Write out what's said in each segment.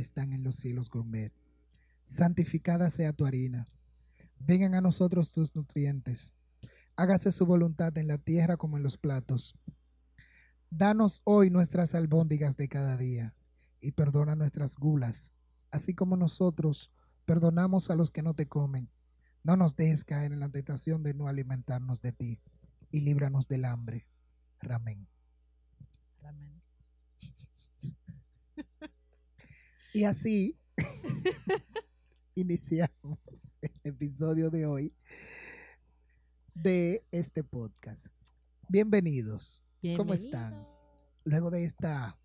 están en los cielos gourmet. Santificada sea tu harina. Vengan a nosotros tus nutrientes. Hágase su voluntad en la tierra como en los platos. Danos hoy nuestras albóndigas de cada día y perdona nuestras gulas, así como nosotros perdonamos a los que no te comen. No nos dejes caer en la tentación de no alimentarnos de ti y líbranos del hambre. Amén. Y así iniciamos el episodio de hoy de este podcast. Bienvenidos. ¿Cómo están? Bienvenido. Luego de esta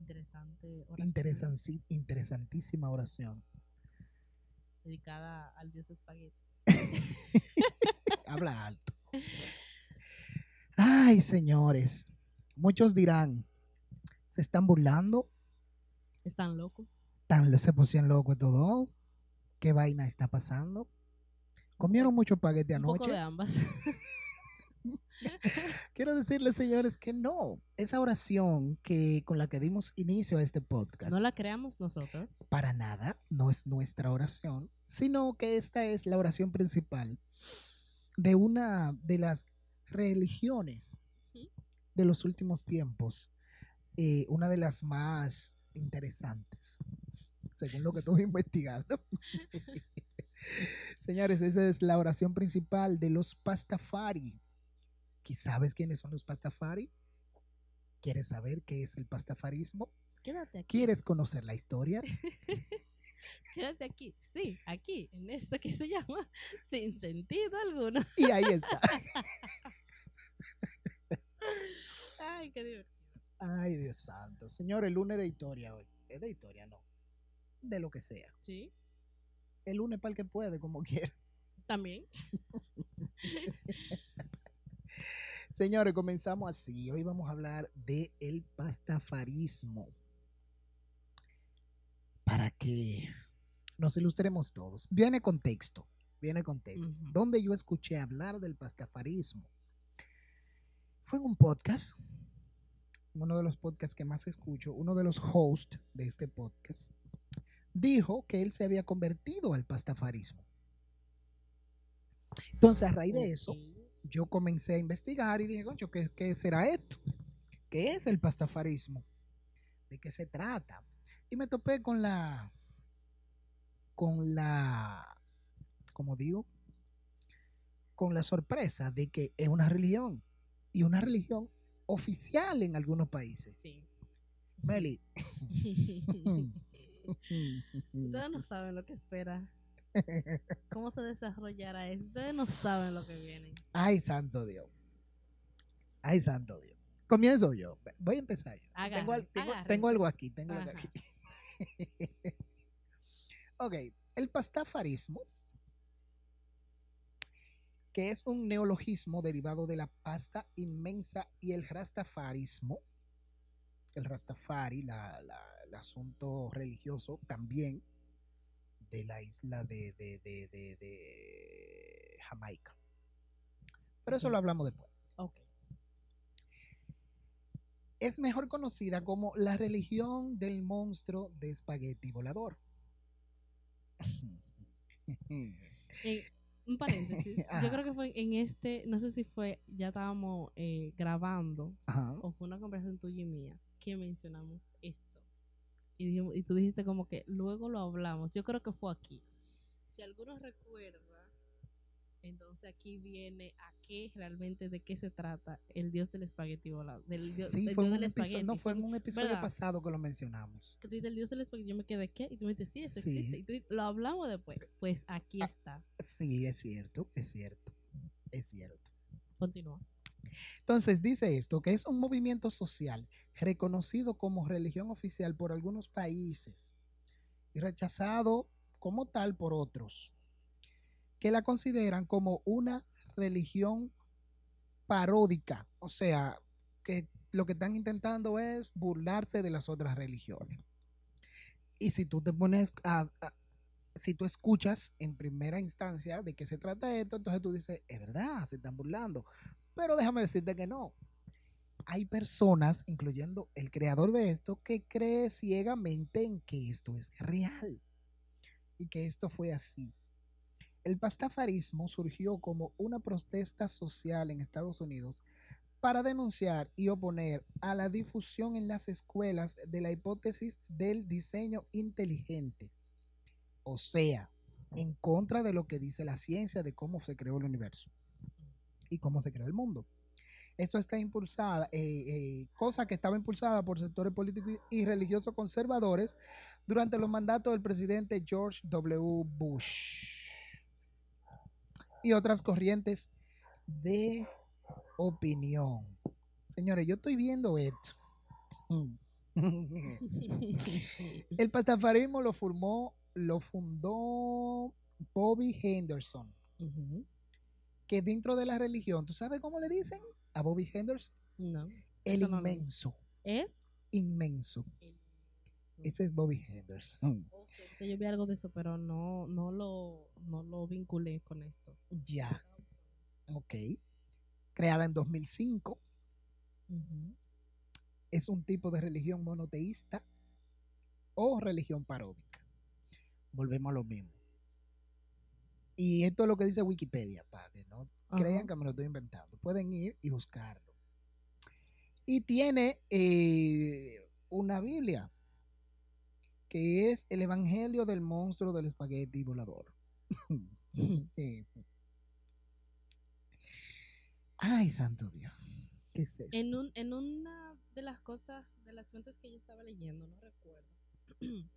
Interesante oración interesantísima oración. dedicada al dios espagueti. Habla alto. Ay, señores. Muchos dirán, ¿se están burlando? ¿Están locos? ¿Tan se pusieron locos todo? ¿Qué vaina está pasando? ¿Comieron mucho Un poco anoche? de ambas. Quiero decirles, señores, que no. Esa oración que con la que dimos inicio a este podcast, no la creamos nosotros. para nada, no es nuestra oración, sino que esta es la oración principal de una de las religiones de los últimos tiempos, eh, una de las más interesantes, según lo que estuve investigando. Señores, esa es la oración principal de los pastafari. ¿Qui- ¿Sabes quiénes son los pastafari? ¿Quieres saber qué es el pastafarismo? Quédate aquí. ¿Quieres conocer la historia? Quédate aquí. Sí, aquí, en esto que se llama Sin Sentido Alguno. Y ahí está. Ay, qué divertido. Ay, Dios santo. Señor, el lunes de historia hoy. Es de historia, no. De lo que sea. Sí, El lunes para el que puede, como quiera. también. Señores, comenzamos así. Hoy vamos a hablar de el pastafarismo. Para que nos ilustremos todos. Viene contexto. Viene contexto. Ujú. Donde yo escuché hablar del pastafarismo. Fue en un podcast. Uno de los podcasts que más escucho. Uno de los hosts de este podcast. Dijo que él se había convertido al pastafarismo. Entonces, a raíz de eso, yo comencé a investigar y dije, concho, ¿qué, qué será esto? ¿Qué es el pastafarismo? ¿De qué se trata? Y me topé con la, con la, como digo, con la sorpresa de que es una religión y una religión oficial en algunos países. Sí. Meli. Ustedes no saben lo que espera. ¿Cómo se desarrollará eso? Ustedes no saben lo que viene. Ay, santo Dios. Ay, santo Dios. Comienzo yo. Voy a empezar yo. Agarre, tengo, algo aquí, tengo algo aquí. ok, el pastafarismo, que es un neologismo derivado de la pasta inmensa y el rastafarismo, el rastafari, la- la- el asunto religioso también de la isla de, de- de- Jamaica. Pero eso lo hablamos después. Ok. es mejor conocida como la religión del monstruo de espagueti volador. Un paréntesis. Ajá. Yo creo que fue en este, no sé si fue, ya estábamos eh, grabando Ajá. o fue una conversación tuya y mía que mencionamos esto. Y, dijimos- y tú dijiste como que luego lo hablamos. Yo creo que fue aquí. Si alguno recuerda, entonces aquí viene a qué realmente de qué se trata el dios del espagueti volado. Del dios, Sí, del fue en dios un del episodio, no, fue en un episodio ¿Verdad? pasado que lo mencionamos. Que tú dices el dios del espagueti, yo me quedé, ¿qué? Y tú me dices, sí, eso Sí. existe. Y tú dices, lo hablamos después. Pues aquí Ah. está. Sí, es cierto, es cierto, es cierto. Continúa. Entonces dice esto, que es un movimiento social reconocido como religión oficial por algunos países y rechazado como tal por otros, que la consideran como una religión paródica, o sea, que lo que están intentando es burlarse de las otras religiones. Y si tú te pones a, si tú escuchas en primera instancia de qué se trata esto, entonces tú dices, es verdad, se están burlando. Pero déjame decirte que no. hay personas, incluyendo el creador de esto, que cree ciegamente en que esto es real y que esto fue así. El pastafarismo surgió como una protesta social en Estados Unidos para denunciar y oponer a la difusión en las escuelas de la hipótesis del diseño inteligente, o sea, en contra de lo que dice la ciencia de cómo se creó el universo y cómo se creó el mundo. Esto está impulsada, eh, eh, cosa que estaba impulsada por sectores políticos y religiosos conservadores durante los mandatos del presidente George W. Bush y otras corrientes de opinión. Señores, yo estoy viendo esto. El pastafarismo lo formó, lo fundó Bobby Henderson, que dentro de la religión, ¿tú sabes cómo le dicen a Bobby Henderson? No. El Eso no lo- inmenso, ¿Eh? Ese es Bobby Henderson. Ok, Yo vi algo de eso, pero no, no, lo, no lo vinculé con esto. Ya, ok. Creada en 2005, Ujú. es un tipo de religión monoteísta o religión paródica. Volvemos a lo mismo. Y esto es lo que dice Wikipedia, para que no crean que me lo estoy inventando. Pueden ir y buscarlo. Y tiene eh, una Biblia, que es el Evangelio del monstruo del espagueti volador. Eh. Ay, santo Dios. ¿Qué es esto? En, un, en una de las cosas, de las fuentes que yo estaba leyendo, no recuerdo,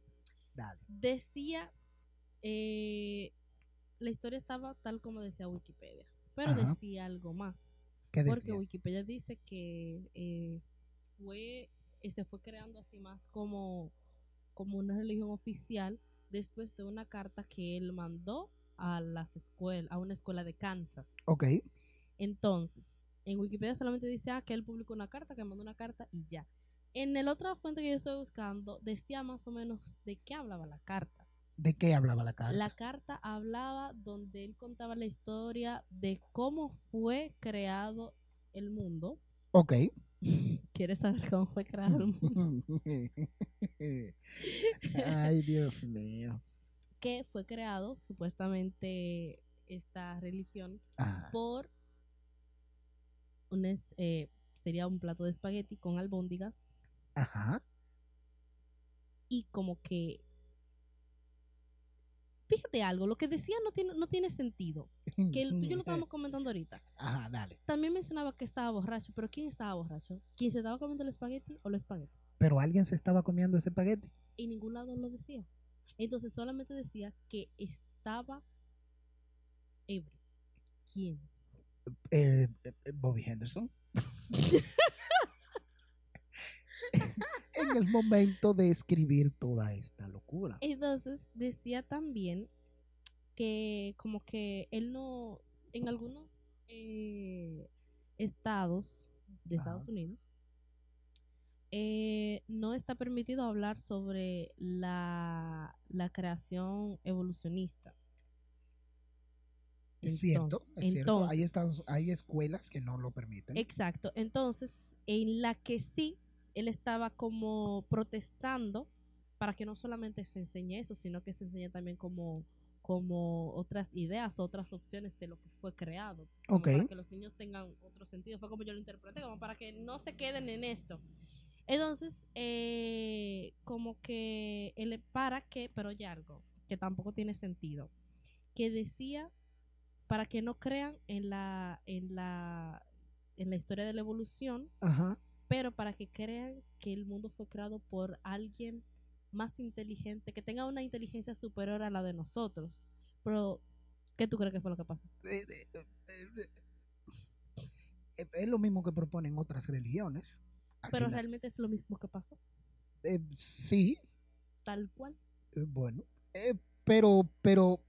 Dale. decía, eh, la historia estaba tal como decía Wikipedia, pero Ajá. decía algo más. ¿Qué Porque decía? Wikipedia dice que eh, fue, se fue creando así más como, como una religión oficial después de una carta que él mandó a las escuelas, a una escuela de Kansas. Ok. Entonces, en Wikipedia solamente dice ah, que él publicó una carta, que mandó una carta y ya. En el otra fuente que yo estoy buscando, decía más o menos de qué hablaba la carta. ¿De qué hablaba la carta? La carta hablaba donde él contaba la historia de cómo fue creado el mundo. Ok. ¿Quieres saber cómo fue creado el mundo? Ay, Dios mío. que fue creado supuestamente esta religión por un es- eh, sería un plato de espagueti con albóndigas Ajá. y como que fíjate algo, lo que decía no tiene, no tiene sentido. Que el tuyo lo estábamos comentando ahorita. Ajá, dale. También mencionaba que estaba borracho, pero ¿quién estaba borracho? ¿Quién se estaba comiendo el espagueti o el espagueti? Pero alguien se estaba comiendo ese espagueti. En ningún lado lo decía. Entonces solamente decía que estaba ebrio. ¿Quién? Eh, eh, Bobby Henderson. en el momento de escribir toda esta locura. Entonces decía también que como que él no, en algunos eh, estados de Ajá. Estados Unidos, eh, no está permitido hablar sobre la, la creación evolucionista. Es cierto, Entonces- es cierto. Hay, entonces- estados, hay escuelas que no lo permiten. Exacto. Entonces, en la que sí, él estaba como protestando para que no solamente se enseñe eso, sino que se enseñe también como, como otras ideas, otras opciones de lo que fue creado. como Ok. Para que los niños tengan otro sentido. Fue como yo lo interpreté, como para que no se queden en esto. Entonces, eh, como que él, para que, pero hay algo que tampoco tiene sentido, que decía para que no crean en la, en la, en la historia de la evolución, Ajá. Pero para que crean que el mundo fue creado por alguien más inteligente, que tenga una inteligencia superior a la de nosotros. Pero, ¿qué tú crees que fue lo que pasó? Eh, eh, eh, es lo mismo que proponen otras religiones. Pero final, realmente es lo mismo que pasó, eh, sí, tal cual. eh, bueno, eh, pero, pero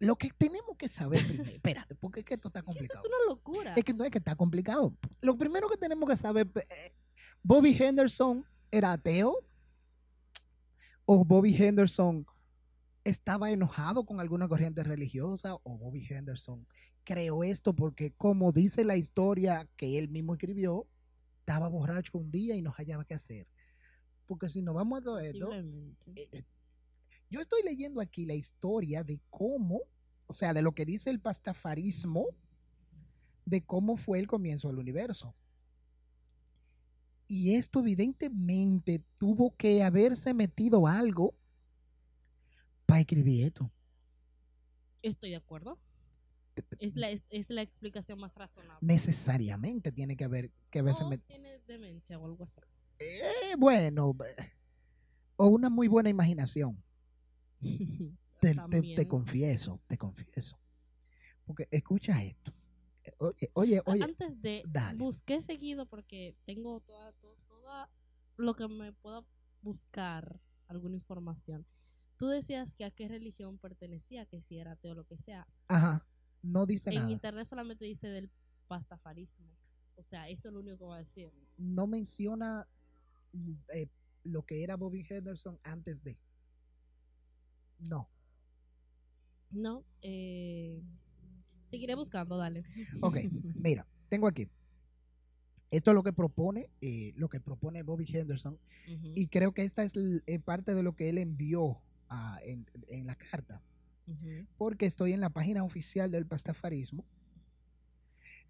lo que tenemos que saber primero, espérate, porque es que esto está Eso complicado. es una locura. Es que no es que está complicado. Lo primero que tenemos que saber, eh, Bobby Henderson era ateo o Bobby Henderson estaba enojado con alguna corriente religiosa o Bobby Henderson creó esto porque, como dice la historia que él mismo escribió, estaba borracho un día y no hallaba qué hacer. Porque si nos vamos a todo esto, yo estoy leyendo aquí la historia de cómo, o sea, de lo que dice el pastafarismo, de cómo fue el comienzo del universo. Y esto evidentemente tuvo que haberse metido algo para escribir esto. Estoy de acuerdo. Es la, es, es la explicación más razonable. Necesariamente tiene que haber que haberse O metido. tiene demencia o algo así. Eh, bueno, eh, o una muy buena imaginación. Te, te- te También. confieso, te confieso. Porque escucha esto. Eh, Oye, oye, oye, Antes de dale. busqué seguido porque tengo toda, to- toda lo que me pueda buscar alguna información. Tú decías que a qué religión pertenecía, que si era ateo o lo que sea. ajá, no dice En nada. internet solamente dice del pastafarismo. O sea, eso es lo único que va a decir. No menciona eh, lo que era Bobby Henderson antes de. No. No, eh, seguiré buscando, dale. Ok, mira, tengo aquí. Esto es lo que propone, eh, lo que propone Bobby Henderson, y creo que esta es eh, parte de lo que él envió ah, en, en la carta. porque estoy en la página oficial del pastafarismo.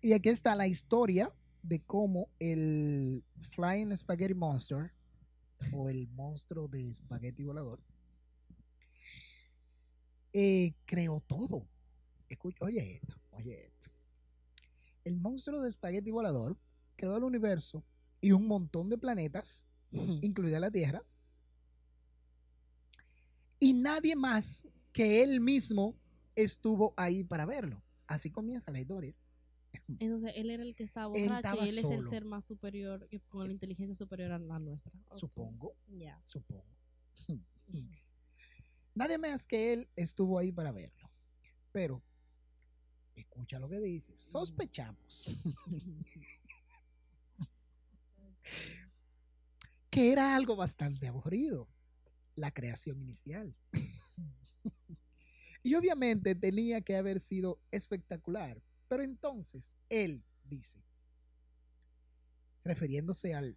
Y aquí está la historia de cómo el Flying Spaghetti Monster, o el monstruo de espagueti volador, eh, creó todo. Escucha, oye esto, oye esto. El monstruo de espagueti volador creó el universo y un montón de planetas incluida la Tierra, y nadie más que él mismo estuvo ahí para verlo. Así comienza la historia. Entonces, él era el que estaba Él borracho estaba y él es el ser más superior, y con la inteligencia superior a la nuestra. Supongo, Ya. supongo. Nadie más que él estuvo ahí para verlo. Pero, escucha lo que dice. Sospechamos que era algo bastante aburrido, la creación inicial. y obviamente tenía que haber sido espectacular. Pero entonces él dice, refiriéndose al,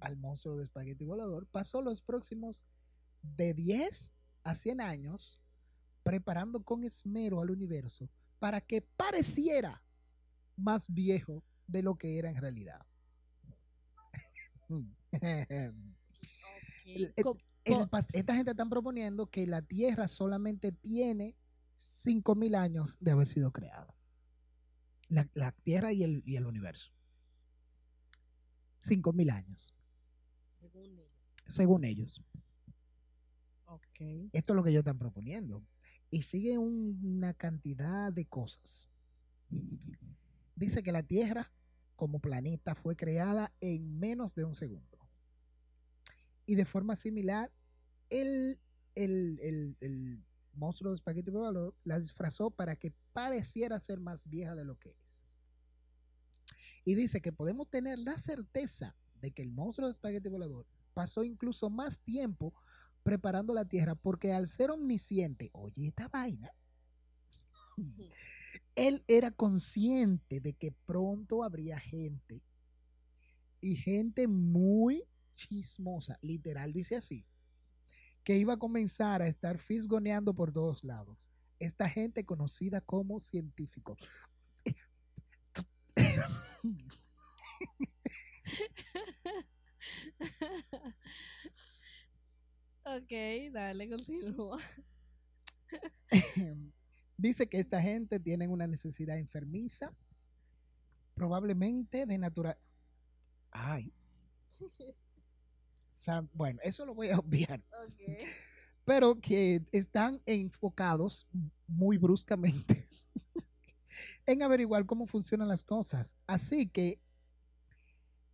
al monstruo de espagueti volador, pasó los próximos de 10 a 100 años preparando con esmero al universo para que pareciera más viejo de lo que era en realidad. El- el- el esta gente están proponiendo que la Tierra solamente tiene 5.000 años de haber sido creada. La, la Tierra y el, y el universo. 5.000 años, según ellos. según ellos. Esto es lo que ellos están proponiendo. Y sigue un- una cantidad de cosas. Dice que la Tierra como planeta fue creada en menos de un segundo. Y de forma similar, el, el, el- el monstruo de espagueti volador la disfrazó para que pareciera ser más vieja de lo que es. Y dice que podemos tener la certeza de que el monstruo de espagueti volador pasó incluso más tiempo preparando la tierra porque al ser omnisciente, oye esta vaina, él era consciente de que pronto habría gente y gente muy chismosa, literal dice así, que iba a comenzar a estar fisgoneando por todos lados. Esta gente conocida como científicos. ok, dale, continúa. Dice que esta gente tiene una necesidad enfermiza, probablemente de natural. Ay. San- Bueno, eso lo voy a obviar, Ok. pero que están enfocados muy bruscamente en averiguar cómo funcionan las cosas. Así que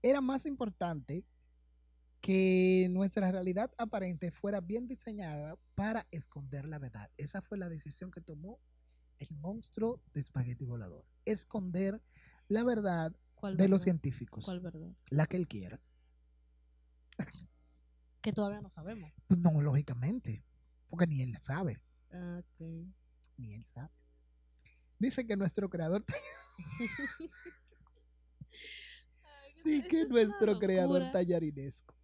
era más importante que nuestra realidad aparente fuera bien diseñada para esconder la verdad. Esa fue la decisión que tomó el monstruo de espagueti volador. Esconder la verdad ¿Cuál de los científicos. ¿Cuál verdad? La que él quiera. Que todavía no sabemos. Pues no, lógicamente. porque ni él sabe, Ah, ok. ni él sabe. Dice que nuestro creador, dice que nuestro creador tallarinesco.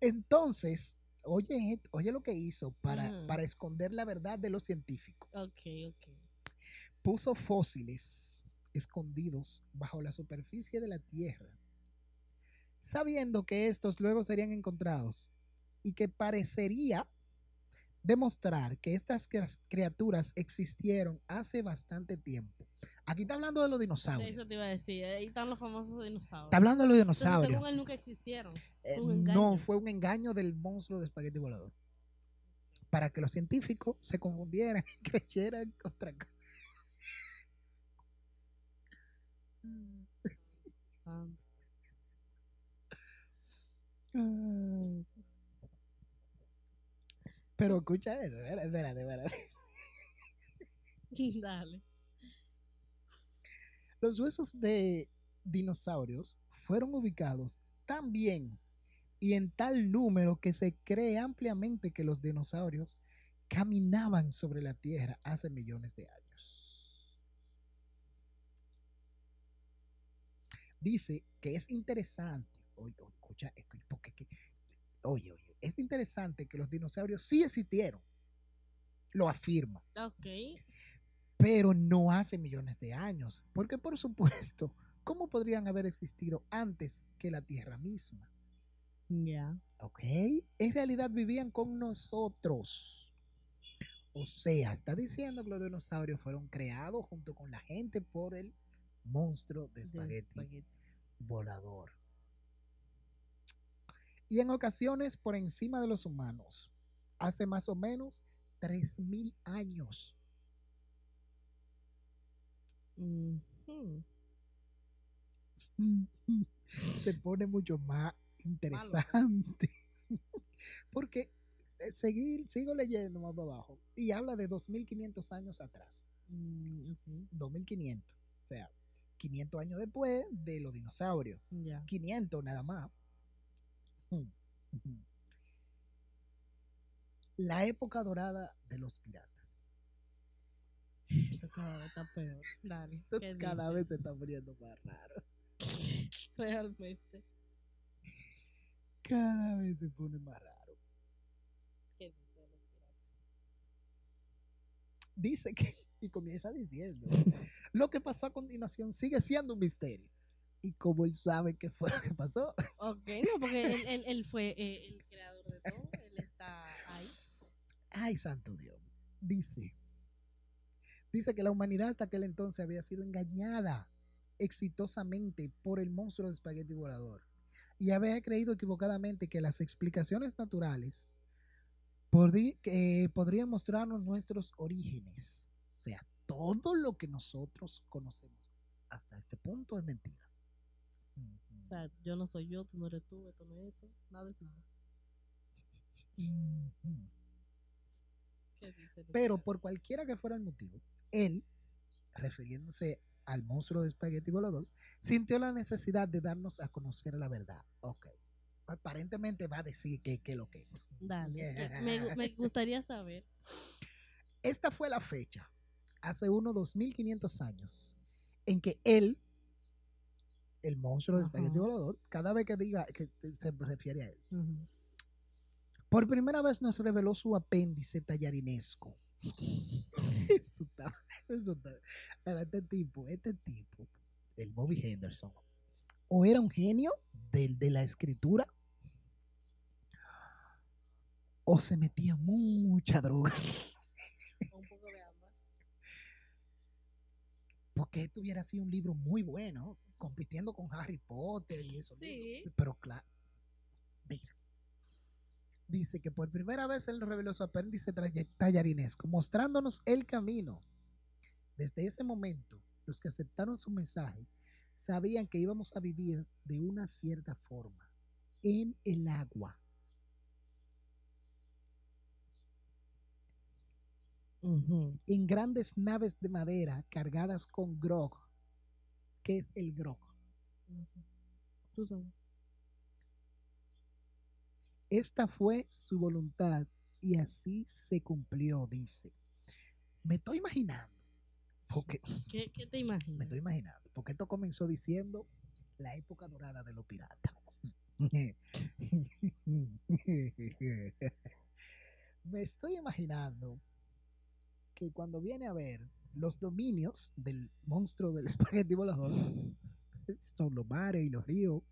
Entonces, oye, oye lo que hizo para, para esconder la verdad de los científicos. Ok, ok. Puso fósiles escondidos bajo la superficie de la Tierra, sabiendo que estos luego serían encontrados y que parecería demostrar que estas criaturas existieron hace bastante tiempo. Aquí está hablando de los dinosaurios. Eso te iba a decir. Ahí están los famosos dinosaurios. Está hablando de los Entonces, dinosaurios. según él, nunca existieron. Eh, no, fue un engaño del monstruo de espagueti volador. Para que los científicos se confundieran y creyeran otra cosa. Pero escucha eso, espérate, espérate. Dale. Los huesos de dinosaurios fueron ubicados tan bien y en tal número que se cree ampliamente que los dinosaurios caminaban sobre la Tierra hace millones de años. Dice que es interesante, oye, escucha, porque que- oye, oye, es interesante que los dinosaurios sí existieron, lo afirma Ok. Pero no hace millones de años. Porque, por supuesto, ¿cómo podrían haber existido antes que la Tierra misma? Ya. ¿Ok? En realidad vivían con nosotros. O sea, está diciendo que los dinosaurios fueron creados junto con la gente por el monstruo de espagueti. volador. Y en ocasiones por encima de los humanos. Hace más o menos 3.000 años. Ujú. se pone mucho más interesante. Porque eh, seguir, sigo leyendo más abajo y habla de 2500 años atrás. Mm, ok. 2500. O sea, 500 años después de los dinosaurios. Ya. 500 nada más. Mm. La época dorada de los piratas. Cada vez está peor. ¿qué cada dice? vez se está poniendo más raro. Realmente. Cada vez se pone más raro. ¿Qué dice de los piratas? dice que, y comienza diciendo, lo que pasó a continuación sigue siendo un misterio. Y como él sabe qué fue lo que pasó, Ok, no, porque él, él, él fue eh, el creador de todo. Él está ahí. ay santo Dios, dice, dice que la humanidad hasta aquel entonces había sido engañada exitosamente por el monstruo de espagueti volador y había creído equivocadamente que las explicaciones naturales que podrían mostrarnos nuestros orígenes. O sea, todo lo que nosotros conocemos hasta este punto es mentira. O sea, yo no soy yo, tú no eres tú, esto no es esto. Nada es nada. Ujú. ¿Qué dice los Pero por cualquiera que fuera el motivo, él, refiriéndose al monstruo de espagueti volador, sintió la necesidad de darnos a conocer la verdad. Ok. Aparentemente va a decir que, que lo que. Dale. Me, gu- me gustaría saber. Esta fue la fecha, hace unos 2500 años, en que él, el monstruo de espagueti Ajá. volador, cada vez que diga que se refiere a él. Por primera vez nos reveló su apéndice tallarinesco. eso está, eso está. Ahora, este tipo, este tipo, el Bobby Henderson, o era un genio del de la escritura, o se metía mucha droga, Un poco de ambas. porque esto hubiera sido un libro muy bueno, compitiendo con Harry Potter y eso. Sí. Pero claro. Dice que por primera vez él reveló su apéndice talla- tallarinesco, mostrándonos el camino. Desde ese momento, los que aceptaron su mensaje sabían que íbamos a vivir de una cierta forma, en el agua. Ujú. en grandes naves de madera cargadas con grog. ¿Qué es el grog? No sé. Tú sabes. Esta fue su voluntad y así se cumplió, dice. Me estoy imaginando, porque ¿Qué, qué te me imaginas? estoy imaginando, porque esto comenzó diciendo la época dorada de los piratas. Me estoy imaginando que cuando viene a ver los dominios del monstruo del espagueti volador son los mares y los ríos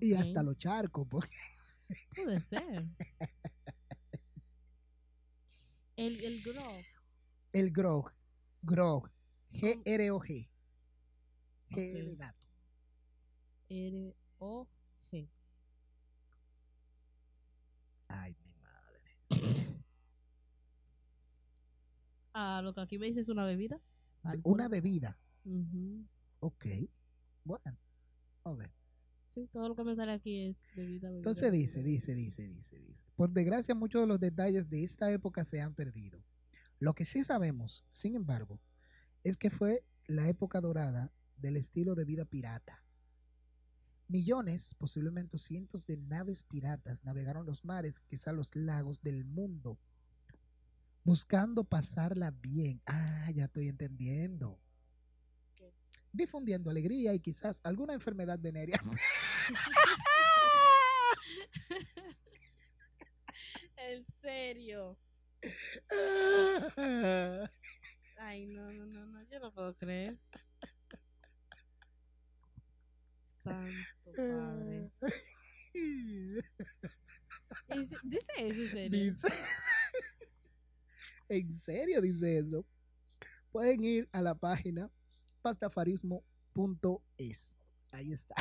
y hasta los charcos, porque Puede ser. El, el grog. el grog, grog, G-R-O-G, G de gato. R-O-G. Ay, mi madre. Ah, lo que aquí me dice es una bebida. Una bebida. Ujú. Ok. Bueno. Ok. Todo lo que me sale aquí es. Entonces dice, dice, dice, dice, dice. Por desgracia, muchos de los detalles de esta época se han perdido. Lo que sí sabemos, sin embargo, es que fue la época dorada del estilo de vida pirata. Millones, posiblemente cientos de naves piratas navegaron los mares, quizá los lagos del mundo, buscando pasarla bien. Ah, ya estoy entendiendo. Difundiendo alegría y quizás alguna enfermedad venérea. En serio. Ay, no, no, no, no, yo no puedo creer. Santo Padre. ¿En se- ¿Dice eso en serio? Dice. en serio dice eso. Pueden ir a la página pastafarismo.es. Ahí está.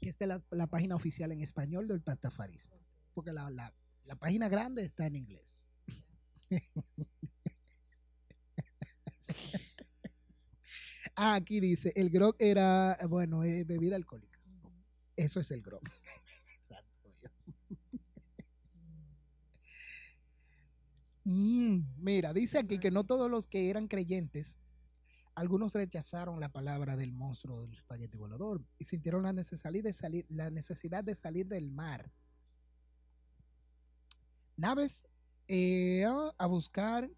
Que esta es la, la página oficial en español del pastafarismo. Porque la, la- página grande está en inglés. ah, aquí dice, el grog era, bueno, eh, bebida alcohólica. Eso es el grog. Mira, dice aquí que no todos los que eran creyentes, algunos rechazaron la palabra del monstruo del espagueti volador y sintieron la necesidad de salir, la necesidad de salir del mar. Naves eh, a- a buscar.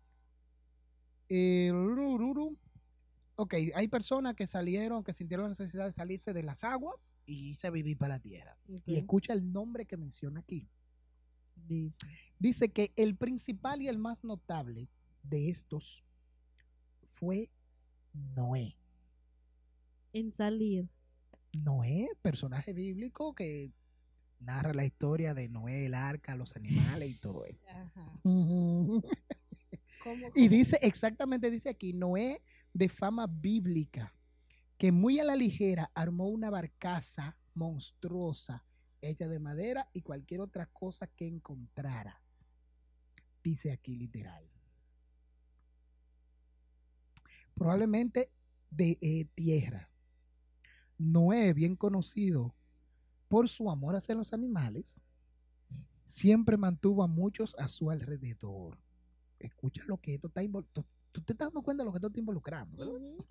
eh, ok, hay personas que salieron, que sintieron la necesidad de salirse de las aguas y a vivir para la tierra. Y escucha el nombre que menciona aquí. Dice. Dice que el principal y el más notable de estos fue Noé. En salir. Noé, personaje bíblico que narra la historia de Noé, el arca, los animales y todo esto. Ajá. Ujú. ¿Cómo, Y dice, exactamente dice aquí, Noé de fama bíblica, que muy a la ligera armó una barcaza monstruosa hecha de madera y cualquier otra cosa que encontrara. Dice aquí literal. Probablemente de eh, tierra. Noé, bien conocido por su amor hacia los animales, siempre mantuvo a muchos a su alrededor. Escucha lo que esto está involucrando. Tú te estás dando cuenta de lo que esto está involucrando.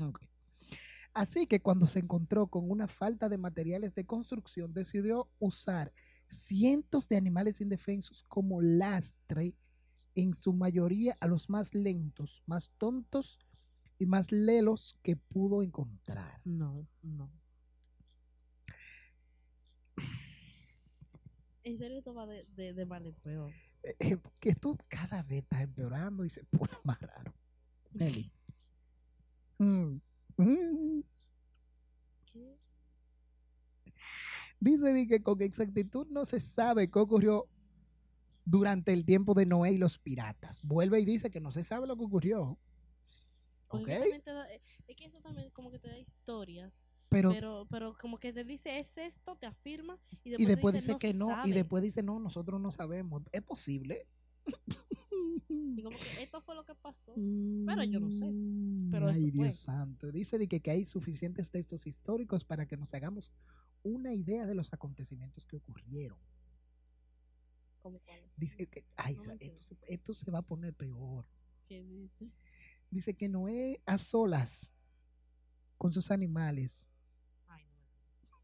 Así que cuando se encontró con una falta de materiales de construcción, decidió usar cientos de animales indefensos como lastre, en su mayoría a los más lentos, más tontos y más lelos que pudo encontrar. No, no. En serio, esto va de, de, de mal en peor. Eh, eh, que tú cada vez estás empeorando y se pone más raro. Nelly. Mm. Mm. ¿Qué? Dice di que con exactitud no se sabe qué ocurrió durante el tiempo de Noé y los piratas. Vuelve y dice que no se sabe lo que ocurrió. Porque ¿Ok? da- eh, es que eso también como que te da historias. Pero, Pero, pero como que te dice es esto, te afirma y después, y después dice "No que no, y sabe". después dice no, nosotros no sabemos. ¿Es posible? Y como que esto fue lo que pasó. Pero yo no sé. Mm, Pero Ay, fue. Dios santo. Dice de que, que hay suficientes textos históricos para que nos hagamos una idea de los acontecimientos que ocurrieron. Como cuál. Dice que, ay, No esto, se, esto se va a poner peor. ¿Qué dice? Dice que Noé a solas con sus animales. Ay,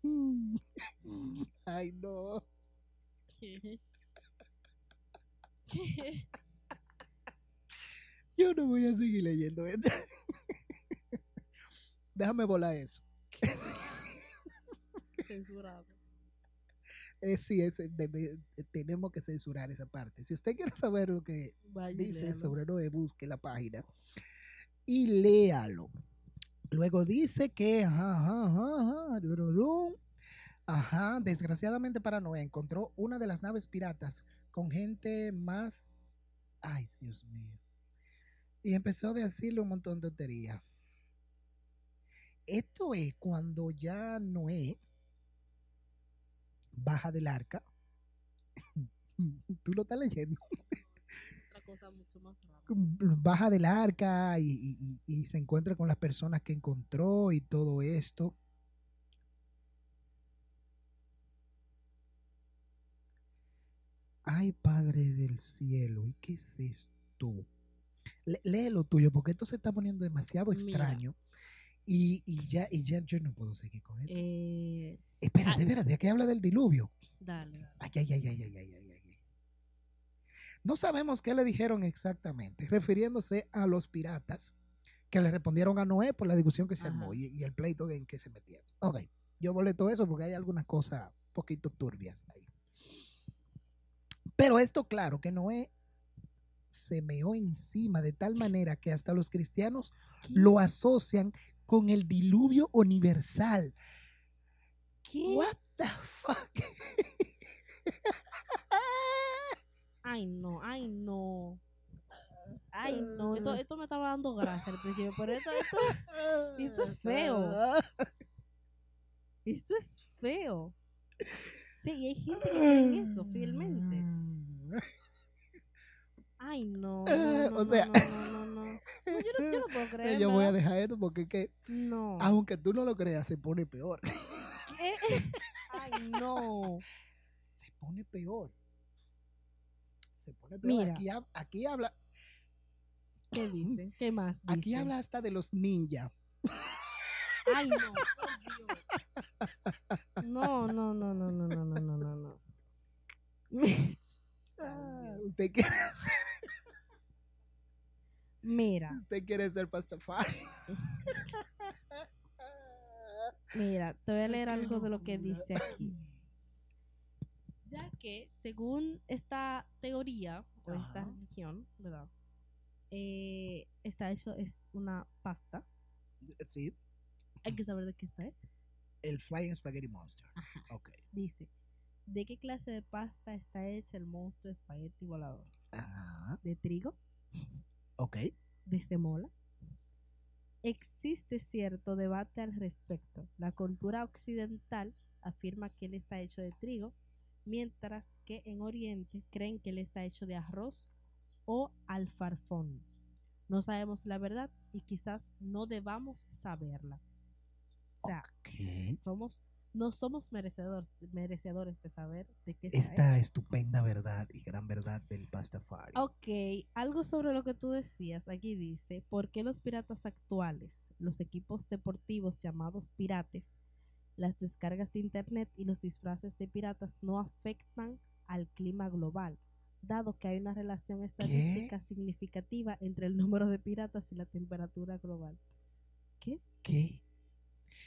no. Ay, no. ¿Qué? ¿Qué? Yo no voy a seguir leyendo esto. Déjame volar eso. Censurado. Eh, sí, ese debe- tenemos que censurar esa parte. Si usted quiere saber lo que Vaya dice léalo. sobre Noé, busque la página y léalo. Luego dice que, ajá, ajá, ajá. Ajá, desgraciadamente para Noé encontró una de las naves piratas con gente más, ay, Dios mío, y empezó a decirle un montón de tonterías. Esto es cuando ya Noé baja del arca. Tú lo estás leyendo Otra cosa mucho más rara. baja del arca y, y- y- y se encuentra con las personas que encontró y todo esto. Ay, Padre del cielo, ¿y qué es esto? Le- lee lo tuyo, porque esto se está poniendo demasiado Mira. Y, ya, y ya yo no puedo seguir con esto. Eh, espérate, espérate, aquí habla del diluvio. Dale. Ay, ay, ay, ay, ay, ay, ay, No sabemos qué le dijeron exactamente, refiriéndose a los piratas que le respondieron a Noé por la discusión que se armó y, y, el pleito en que se metieron. Ok, yo boleto eso porque hay algunas cosas un poquito turbias ahí. Pero esto, claro, que Noé se meó encima de tal manera que hasta los cristianos lo asocian con el diluvio universal. ¿Qué? What the fuck? Ay, no, ay, no. Ay, no. Esto, esto me estaba dando gracia al principio, pero esto, esto, Esto es feo. esto es feo. Sí, y hay gente que cree en eso, fielmente. Ay, no. no, Eh, no, o sea- no, no, no, no. No, yo, no, yo no puedo creer. Yo voy a dejar esto porque es que, No. aunque tú no lo creas, se pone peor. ¿Qué? Ay, no. Se pone peor. Se pone peor. Mira. Aquí, hab- aquí habla, ¿Qué dice? ¿Qué más? aquí habla hasta de los ninjas. Ay, no, por Dios. No, no, no, no, no, no, no, no, no, no. Ah, usted quiere ser, Mira, usted quiere ser Pastafari. mira, te voy a leer algo de lo que dice aquí. Ya que, según esta teoría o esta religión, ¿verdad? Eh, está hecho, es una pasta. Sí, Hay que saber de qué está hecha. el Flying Spaghetti Monster. Ajá. Ok. Dice, ¿de qué clase de pasta está hecha el monstruo espagueti volador? Ajá. ¿De trigo? Ok. de semola? Existe cierto debate al respecto. La cultura occidental afirma que él está hecho de trigo, mientras que en Oriente creen que él está hecho de arroz o alfarfón. No sabemos la verdad y quizás no debamos saberla. O sea, somos, no somos merecedores, merecedores de saber de qué. Esta estupenda verdad y gran verdad del Pastafari. Ok, algo sobre lo que tú decías. Aquí dice, ¿por qué los piratas actuales, los equipos deportivos llamados pirates, las descargas de internet y los disfraces de piratas no afectan al clima global? Dado que hay una relación estadística significativa entre el número de piratas y la temperatura global. ¿Qué? ¿Qué?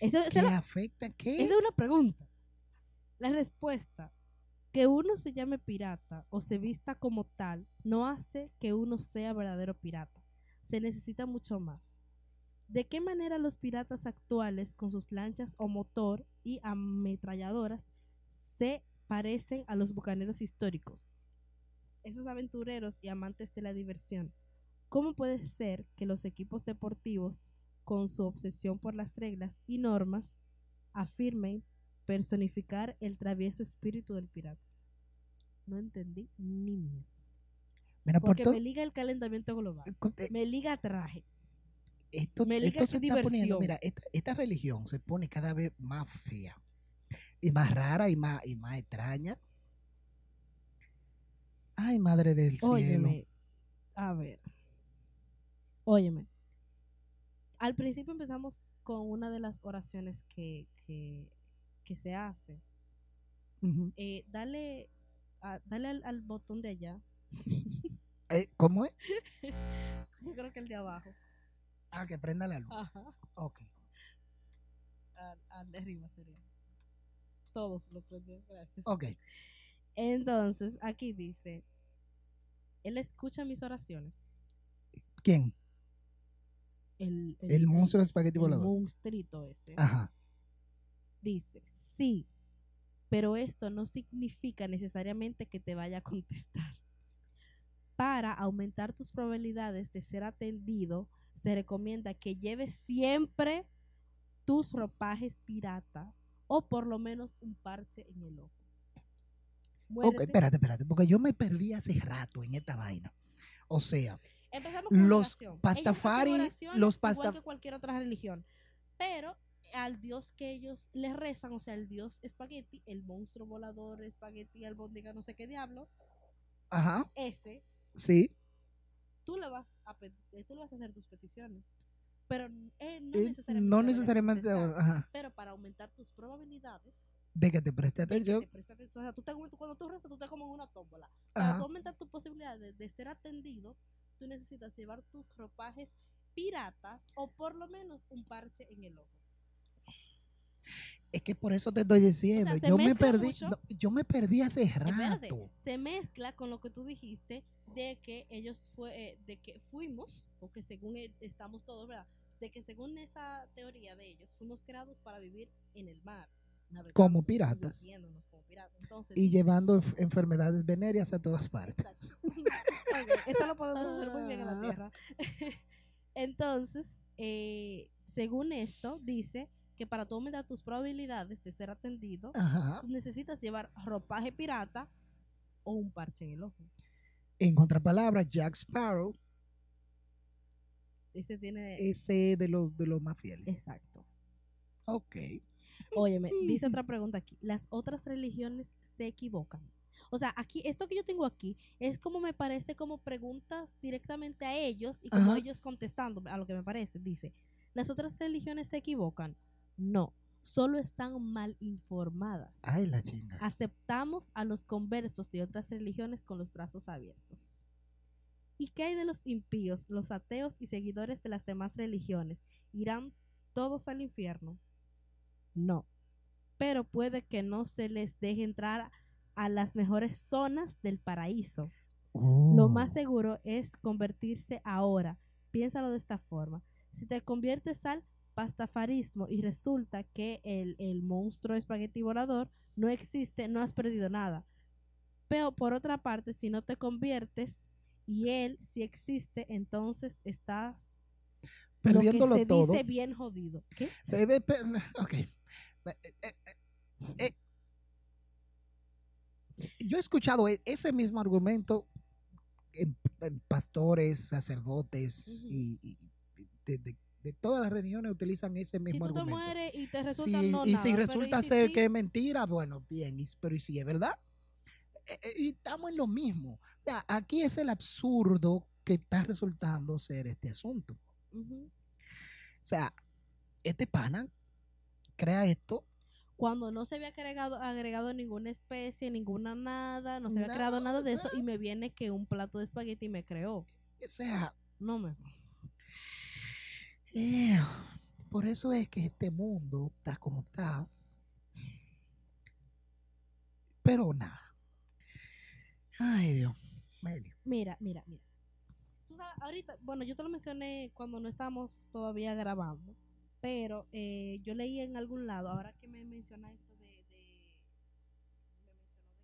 Esa, esa ¿Qué es la- afecta? ¿Qué? esa es una pregunta. La respuesta, que uno se llame pirata o se vista como tal, no hace que uno sea verdadero pirata. Se necesita mucho más. ¿De qué manera los piratas actuales, con sus lanchas o motor y ametralladoras, se parecen a los bucaneros históricos? Esos aventureros y amantes de la diversión. ¿Cómo puede ser que los equipos deportivos, con su obsesión por las reglas y normas, afirmen personificar el travieso espíritu del pirata. No entendí ni mierda. Mira, por Porque me liga el calentamiento global. con- eh, Me liga traje. esto, me liga esto se está poniendo, diversión. mira, esta, esta religión se pone cada vez más fea y más rara y más, y más extraña. Ay, madre del cielo. A ver. Óyeme. Al principio empezamos con una de las oraciones que, que, que se hace. Eh, dale dale al, al botón de allá. Eh, ¿Cómo es? Yo creo que el de abajo. Ah, que prenda la luz. Ajá. Ok. Al, al de arriba sería. Todos lo prendieron, gracias. Ok. Entonces, aquí dice, él escucha mis oraciones. ¿Quién? El, El monstruo de espagueti el volador. monstruito ese. Ajá. Dice, sí, pero esto no significa necesariamente que te vaya a contestar. Para aumentar tus probabilidades de ser atendido, se recomienda que lleves siempre tus ropajes pirata o por lo menos un parche en el ojo. Ok, espérate, espérate, porque yo me perdí hace rato en esta vaina. O sea, Empezamos con Los pastafari- los igual pasta- que cualquier otra religión. Pero al dios que ellos le rezan, o sea, el dios espagueti, el monstruo volador, espagueti, albóndiga, no sé qué diablo, ajá, ese, sí. tú le vas a, eh, tú le vas a hacer tus peticiones. Pero eh, no eh, necesariamente. no te necesariamente, ajá, Pero para aumentar tus probabilidades de que te preste atención. te preste atención. O sea, tú te- cuando tú rezas, tú estás como en una tómbola. Para tú aumentar tu posibilidad de, de ser atendido, tú necesitas llevar tus ropajes piratas o por lo menos un parche en el ojo. Es que por eso te estoy diciendo, se yo me perdí, no, yo me perdí hace Espérate, rato. se mezcla con lo que tú dijiste de que ellos fue, eh, de que fuimos, porque según él, estamos todos, ¿verdad? De que según esa teoría de ellos, fuimos creados para vivir en el mar. Como piratas. Entonces, Y llevando enf- enfermedades venéreas a todas partes. Eso lo podemos hacer muy bien en la Ah. Tierra. Entonces, eh, según esto, dice que para tú aumentar tus probabilidades de ser atendido, Ajá. necesitas llevar ropaje pirata o un parche en el ojo. En otras palabras, Jack Sparrow, Ese tiene... ese de los de los más fieles. Exacto. Ok. Óyeme, dice otra pregunta aquí. Las otras religiones se equivocan. O sea, aquí, esto que yo tengo aquí es como me parece como preguntas directamente a ellos y como Ajá. ellos contestando a lo que me parece. Dice, ¿las otras religiones se equivocan? No, solo están mal informadas. Ay, la chinga. Aceptamos a los conversos de otras religiones con los brazos abiertos. ¿Y qué hay de los impíos, los ateos y seguidores de las demás religiones? ¿Irán todos al infierno? No. Pero puede que no se les deje entrar a las mejores zonas del paraíso. Lo Oh. más seguro es convertirse ahora. Piénsalo de esta forma. Si te conviertes al pastafarismo y resulta que el, el monstruo espagueti volador no existe, no has perdido nada. Pero por otra parte, si no te conviertes y él sí existe, entonces estás Perdiéndolo lo que se todo. dice bien jodido. ¿Qué? Eh, eh. Eh, eh. Yo he escuchado e- ese mismo argumento en, en pastores, sacerdotes y, y- y de, de- de todas las religiones utilizan ese Si mismo tú te argumento. mueres y te resulta Sí, no y nada, si resulta ¿y si ser sí? que es mentira, bueno, bien, y- pero ¿y si es verdad? Y estamos en lo mismo. O sea, aquí es el absurdo que está resultando ser este asunto. O sea, este pana crea esto. cuando no se había agregado, agregado ninguna especie, ninguna nada, no se había creado nada de o eso y me viene que un plato de espagueti me creó. O sea, No me. eh, por eso es que este mundo está como está. Pero nada. Ay, Dios. Medio. Mira, mira, mira. Tú sabes, ahorita, bueno, yo te lo mencioné cuando no estábamos todavía grabando, pero eh, yo leí en algún lado, ahora que me menciona esto de, de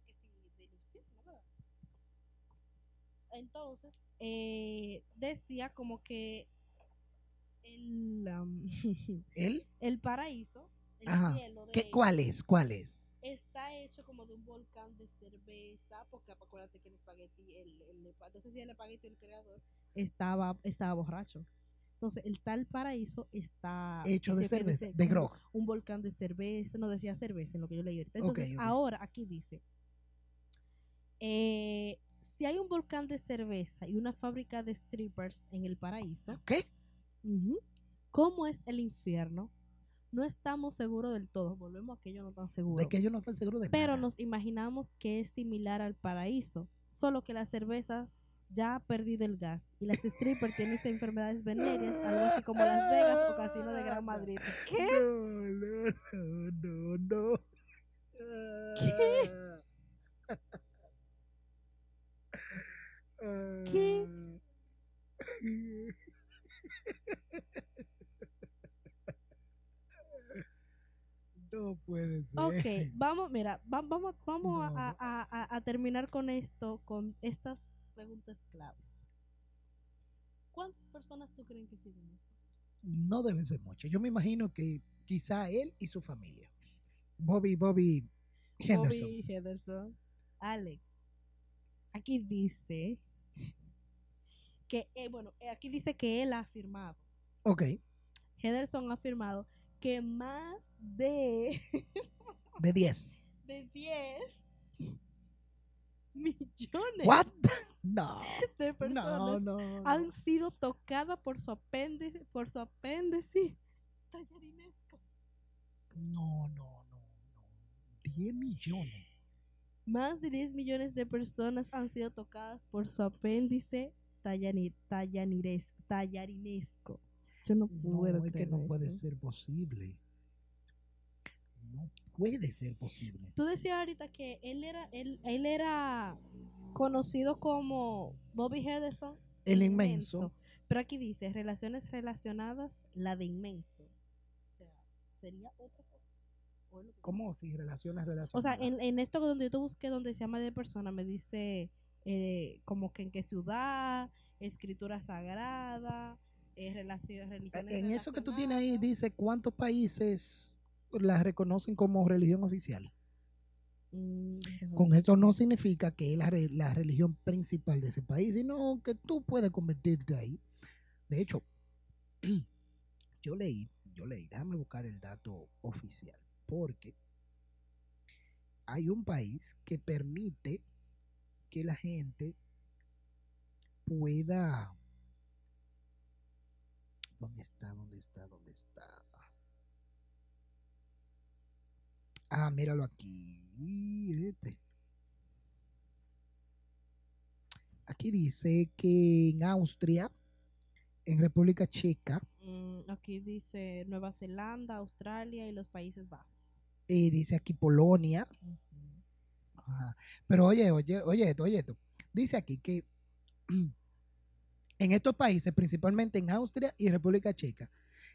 me mencionó de que sí, ¿verdad? Entonces, eh, decía como que el, ¿Él? el paraíso, el Ajá. cielo de ¿Qué, ¿Cuál es? ¿Cuál es? está hecho como de un volcán de cerveza, porque acuérdate que el espagueti, el, el, no sé si el espagueti el creador estaba, estaba borracho. Entonces, el tal paraíso está Hecho de cerveza, de grog. Un volcán de cerveza, no decía cerveza en lo que yo leí. Entonces, ok. ahora aquí dice: eh, si hay un volcán de cerveza y una fábrica de strippers en el paraíso, ¿Qué? ¿Cómo es el infierno? no estamos seguros del todo. Volvemos a que ellos no están seguros. De que ellos no están seguros de pero nada. nos imaginamos que es similar al paraíso, solo que la cerveza ya ha perdido el gas y las strippers tienen enfermedades venéreas, algo así como Las Vegas o Casino de Gran Madrid. ¿Qué? No, no, no, no. ¿Qué? ¿Qué? No puede ser. Ok, vamos, mira, va- vamos, vamos No. a, a- a terminar con esto, con estas preguntas claves. ¿Cuántas personas tú creen que siguen esto? No deben ser muchos. Yo me imagino que quizá él y su familia. Bobby, Bobby Henderson. Bobby Henderson. Alex, aquí dice que, eh, bueno, eh, aquí dice que él ha afirmado, Ok, Henderson ha afirmado que más de, de 10. de 10 millones ¿What? No. de personas No, no. no. han sido tocadas por su apéndice, por su apéndice tallarinesco. No, no, no, no. 10 millones. Más de 10 millones de personas han sido tocadas por su apéndice tallani- tallarinesco. Yo no No, puedo es que creer no puede ser posible. No puede ser posible. Tú decías ahorita que él era, él, él era conocido como Bobby Henderson. El inmenso. Pero aquí dice, relaciones relacionadas, la de inmenso. O sea, sería otra cosa. O es lo que- ¿Cómo si relaciones O relacionadas? sea, en, en esto donde yo te busqué, donde se llama de persona, me dice eh, como que en qué ciudad, escritura sagrada, eh, relaciones, religiones En eso que tú tienes ahí dice cuántos países las reconocen como religión oficial. Mm, Con esto no significa que es la, la religión principal de ese país, sino que tú puedes convertirte ahí. De hecho, yo leí, yo leí, déjame buscar el dato oficial, porque hay un país que permite que la gente pueda... ¿Dónde está? ¿Dónde está? ¿Dónde está? Ah, míralo aquí. Este. Aquí dice que en Austria, en República Checa, Mm, aquí dice Nueva Zelanda, Australia y los Países Bajos. y dice aquí Polonia. Ajá. Pero oye, oye, oye esto, oye esto. Dice aquí que en estos países, principalmente en Austria y República Checa,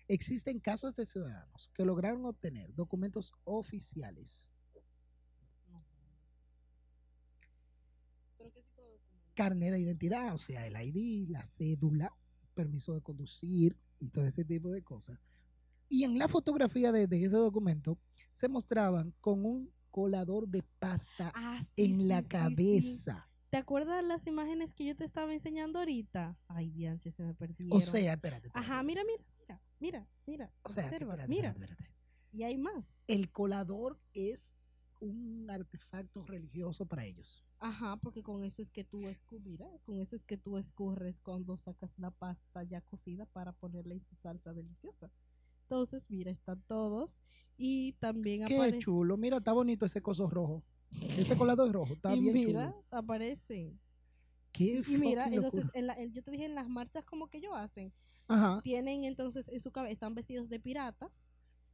existen casos de ciudadanos que lograron obtener documentos oficiales, ¿Pero qué tipo de carnet de identidad, o sea, el ID, la cédula, permiso de conducir y todo ese tipo de cosas. Y en la fotografía de, de ese documento se mostraban con un colador de pasta Ah, sí, en la sí, sí. cabeza. ¿Te acuerdas las imágenes que yo te estaba enseñando ahorita? Ay, Dianche, se me perdieron. O sea, espérate. espérate. Ajá, mira, mira, mira, mira. O sea, observa, espérate, mira. espérate. Y hay más. El colador es un artefacto religioso para ellos. Ajá, porque con eso es que tú escurres, mira, con eso es que tú escurres cuando sacas la pasta ya cocida para ponerla en su salsa deliciosa. Entonces, mira, están todos y también Qué chulo. Mira, está bonito ese coso rojo. Ese colador es rojo. Está Y bien mira, chulo. aparecen. Qué Y mira, entonces, locura. en la- en- yo te dije en las marchas como que ellos hacen, Ajá. tienen entonces en su cabeza, están vestidos de piratas.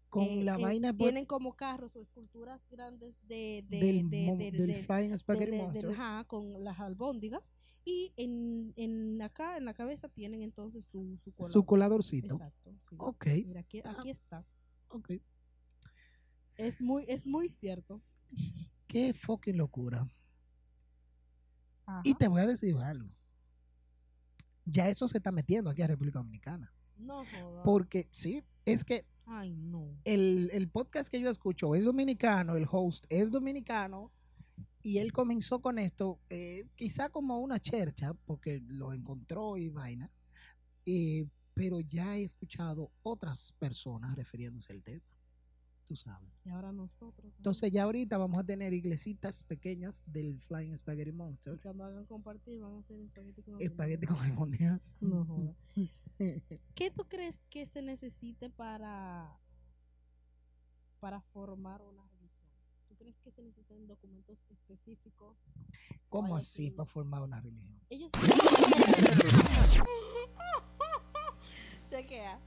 Con eh, la eh, vaina Tienen como carros o esculturas grandes de, de, del, de- mo- de- del de- Flying Spaghetti Monster. ajá, con las albóndigas. Y en, en acá, en la cabeza, tienen entonces su, su. Su coladorcito. Exacto. sí. Ok. Mira, aquí, Ah. aquí está. Ok. Es muy, es muy cierto. Qué fucking locura. Ajá. Y te voy a decir algo. Ya eso se está metiendo aquí a República Dominicana. No. Porque sí, es que Ay, no. el, el podcast que yo escucho es dominicano, el host es dominicano, y él comenzó con esto, eh, quizá como una chercha, porque lo encontró y vaina, eh, pero ya he escuchado otras personas refiriéndose al tema, tú sabes. Y ahora nosotros. ¿no? Entonces ya ahorita vamos a tener iglesitas pequeñas del Flying Spaghetti Y Monster, cuando hagan compartir, van a hacer espagueti con espagueti con el mundial. No joda. ¿Qué tú crees que se necesite para para formar una religión? ¿Tú crees que se necesitan documentos específicos? ¿Cómo así aquí- para formar una religión? Ellos. Chequea.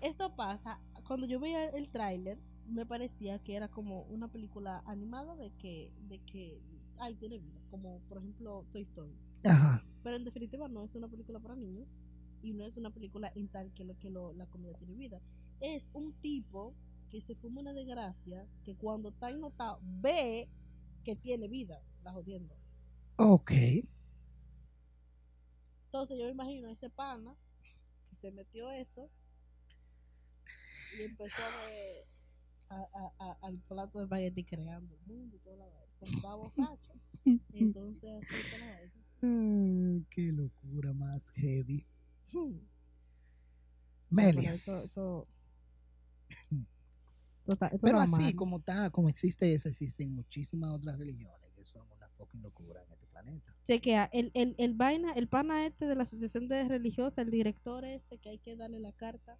Esto pasa. Cuando yo veía el tráiler, me parecía que era como una película animada de que, de que, ay, tiene vida. Como por ejemplo Toy Story. Ajá. Pero en definitiva no es una película para niños y no es una película en tal que, lo, que lo, la comida tiene vida. Es un tipo que se fuma una desgracia que cuando está notado ve que tiene vida, la jodiendo. Ok. Entonces yo me imagino a ese pana que se metió eso y empezó a ver a- a- a- al plato de espagueti creando el mundo y toda la vaina. Estaba borracho. Entonces así fue la vaina. Mm, qué locura más heavy. Hmm. Melia. Pero así mal. como está, como existe esa, existen muchísimas otras religiones que son una fucking locura en este planeta. Chequea, el, el, el vaina, el pana este de la asociación de religiosa, el director ese que hay que darle la carta.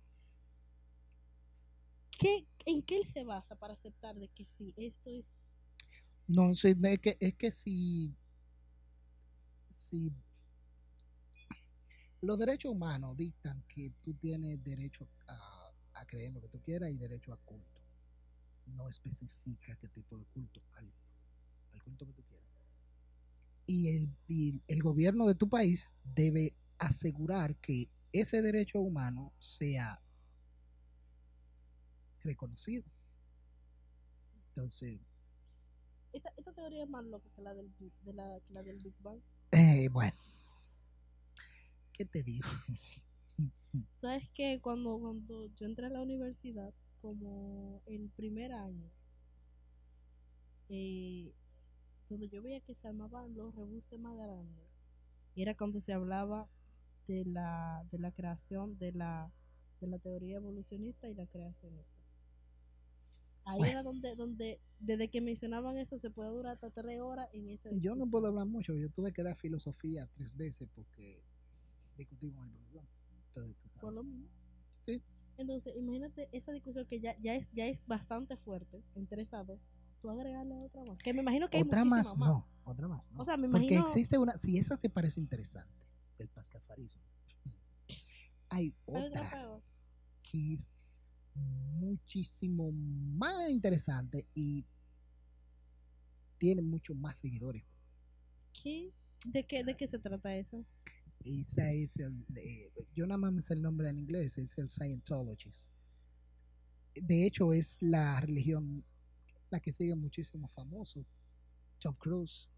¿Qué, ¿En qué él se basa para aceptar de que sí, esto es No, es que, es que si, si los derechos humanos dictan que tú tienes derecho a, creer lo que tú quieras y derecho a culto, no especifica qué tipo de culto, al, al culto que tú quieras. Y el, y el gobierno de tu país debe asegurar que ese derecho humano sea reconocido. Entonces, Esta, esta teoría es más loca que la del, Big- de la, que la del Big Bang. eh, bueno, ¿qué te digo? ¿Sabes que Cuando, cuando yo entré a la universidad, como el primer año, eh, donde yo veía que se armaban los rebuses más grandes, era cuando se hablaba de la, de la creación de la, de la teoría evolucionista y la creacionista. Ahí Bueno. era donde, donde, desde que mencionaban eso, se puede durar hasta tres horas en esa Yo no puedo hablar mucho, yo tuve que dar filosofía tres veces porque discutí con el profesor. Entonces, tú sabes. por lo mismo. Sí. Entonces, imagínate esa discusión que ya, ya, es, ya es bastante fuerte entre esas dos. Tú agregarle otra más. Que me imagino que hay Otra más, muchísimas no, otra más. no. O sea, me Porque imagino. existe una, si esa te parece interesante, el pastafarismo, hay hay otra otra peor. que es muchísimo más interesante y tiene mucho más seguidores. ¿Qué? ¿De qué, ¿De qué se trata eso? Esa es el, eh, yo nada más me sé el nombre en inglés, es el Scientologist. De hecho, es la religión la que sigue muchísimos famosos. Tom Cruise,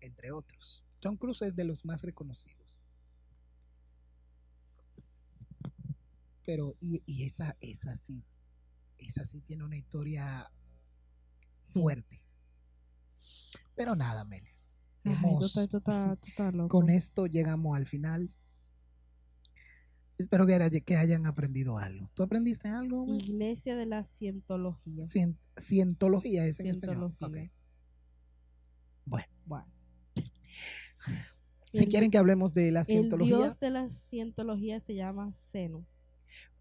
entre otros. Tom Cruise es de los más reconocidos. Pero, y, y esa, esa sí, esa sí tiene una historia fuerte. Pero nada, Mel. Hemos- con esto llegamos al final. Espero que, que hayan aprendido algo. ¿Tú aprendiste algo? Mel? Iglesia de la Cientología. Cien- cientología es en español. Bueno, Bueno. si El- quieren que hablemos de la El cientología, dios de la cientología se llama Zeno.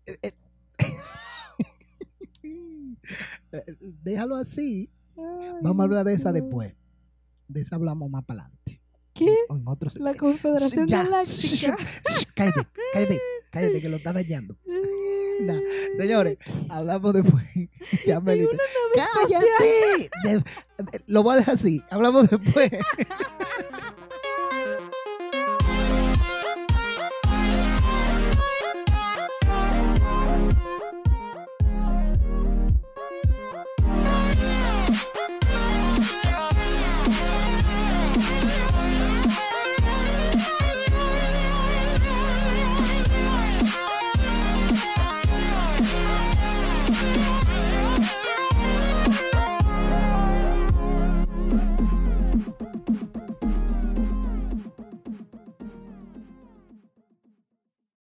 Eh, eh, déjalo así. Vamos a hablar de esa después. De esa hablamos más para adelante. ¿Qué? O en otros. La Confederación Ya. Galáctica. cállate, cállate, cállate, que lo está dañando. Nah, señores, hablamos después. ya me dice, ¡Cállate! De- lo voy a dejar así. Hablamos después.